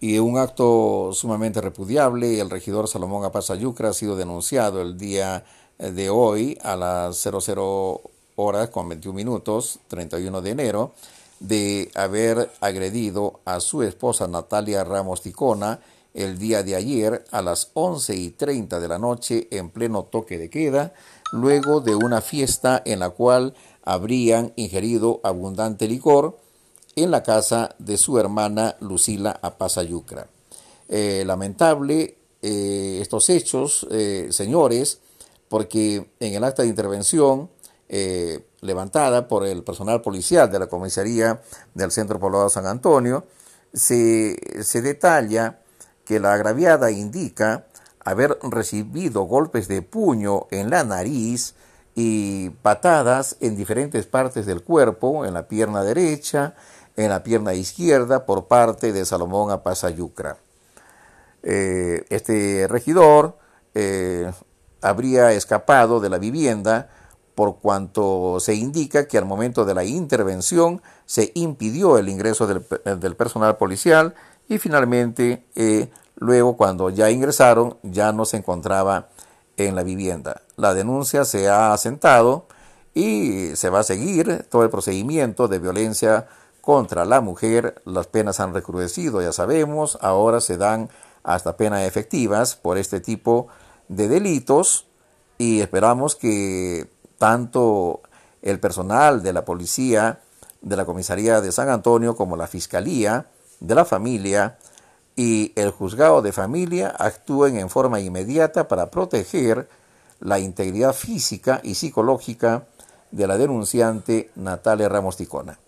Y un acto sumamente repudiable, el regidor Salomón Apaza Yucra ha sido denunciado el día de hoy a las 00 horas con 21 minutos, 31 de enero, de haber agredido a su esposa Natalia Ramos Ticona el día de ayer a las 11 y 30 de la noche en pleno toque de queda, luego de una fiesta en la cual habrían ingerido abundante licor en la casa de su hermana Lucila Apazayucra. Eh, lamentable eh, estos hechos, eh, señores, porque en el acta de intervención levantada por el personal policial de la comisaría del Centro Poblado San Antonio, se, se detalla que la agraviada indica haber recibido golpes de puño en la nariz y patadas en diferentes partes del cuerpo, en la pierna derecha, en la pierna izquierda por parte de Salomón Apazayucra. Eh, este regidor eh, habría escapado de la vivienda por cuanto se indica que al momento de la intervención se impidió el ingreso del, personal policial y finalmente eh, luego cuando ya ingresaron ya no se encontraba en la vivienda. La denuncia se ha asentado y se va a seguir todo el procedimiento de violencia contra la mujer. Las penas han recrudecido, ya sabemos, ahora se dan hasta penas efectivas por este tipo de delitos y esperamos que tanto el personal de la policía, de la comisaría de San Antonio, como la fiscalía de la familia y el juzgado de familia actúen en forma inmediata para proteger la integridad física y psicológica de la denunciante Natalia Ramos Ticona.